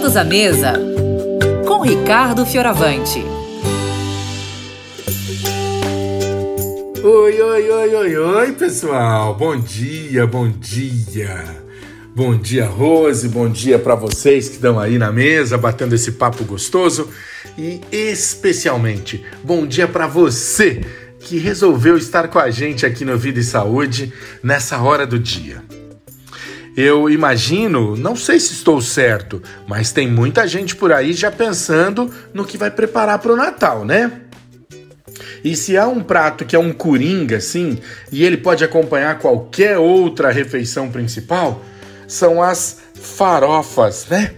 Todos à mesa com Ricardo Fioravante. Oi, oi, oi, oi, oi, pessoal. Bom dia, bom dia. Bom dia, Rose. Bom dia para vocês que estão aí na mesa batendo esse papo gostoso e especialmente bom dia para você que resolveu estar com a gente aqui no Vida e Saúde nessa hora do dia. Eu imagino, não sei se estou certo, mas tem muita gente por aí já pensando no que vai preparar para o Natal, né? E se há um prato que é um coringa, assim, e ele pode acompanhar qualquer outra refeição principal, são as farofas, né?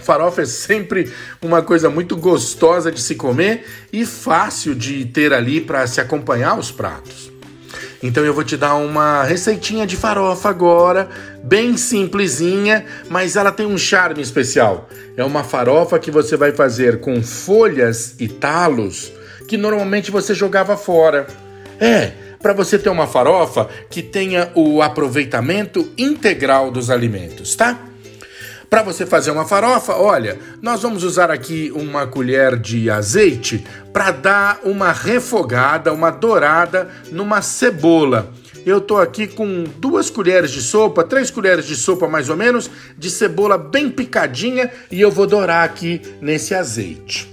Farofa é sempre uma coisa muito gostosa de se comer e fácil de ter ali para se acompanhar os pratos. Então eu vou te dar uma receitinha de farofa agora, bem simplesinha, mas ela tem um charme especial. É uma farofa que você vai fazer com folhas e talos que normalmente você jogava fora. É, para você ter uma farofa que tenha o aproveitamento integral dos alimentos, tá? Para você fazer uma farofa, olha, nós vamos usar aqui uma colher de azeite para dar uma refogada, uma dourada numa cebola. Eu tô aqui com duas colheres de sopa, três colheres de sopa mais ou menos, de cebola bem picadinha e eu vou dourar aqui nesse azeite.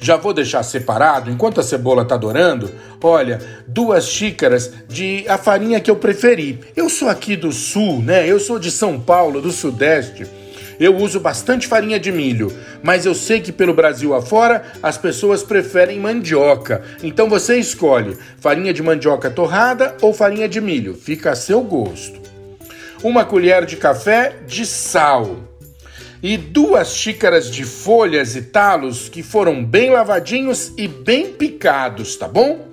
Já vou deixar separado, enquanto a cebola está dourando, olha, duas xícaras de a farinha que eu preferi. Eu sou aqui do sul, né? Eu sou de São Paulo, do sudeste. Eu uso bastante farinha de milho, mas eu sei que pelo Brasil afora as pessoas preferem mandioca. Então você escolhe farinha de mandioca torrada ou farinha de milho, fica a seu gosto. Uma colher de café de sal e duas xícaras de folhas e talos que foram bem lavadinhos e bem picados, tá bom?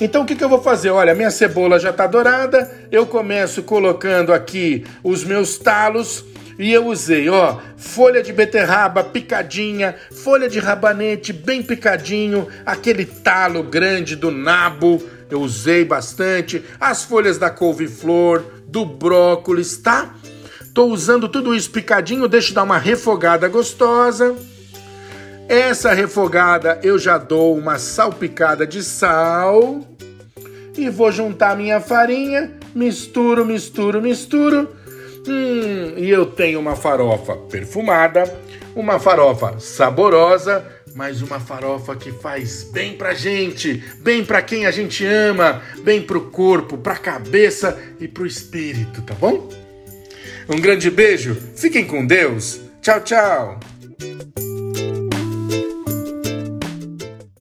Então o que, que eu vou fazer? Olha, minha cebola já está dourada, eu começo colocando aqui os meus talos e eu usei, ó, folha de beterraba picadinha, folha de rabanete bem picadinho, aquele talo grande do nabo, eu usei bastante, as folhas da couve-flor, do brócolis, tá? Tô usando tudo isso picadinho, deixa eu dar uma refogada gostosa. Essa refogada eu já dou uma salpicada de sal e vou juntar minha farinha, misturo, misturo, misturo. Hum, e eu tenho uma farofa perfumada, uma farofa saborosa, mas uma farofa que faz bem pra gente, bem pra quem a gente ama, bem pro corpo, pra cabeça e pro espírito, tá bom? Um grande beijo, fiquem com Deus. Tchau, tchau.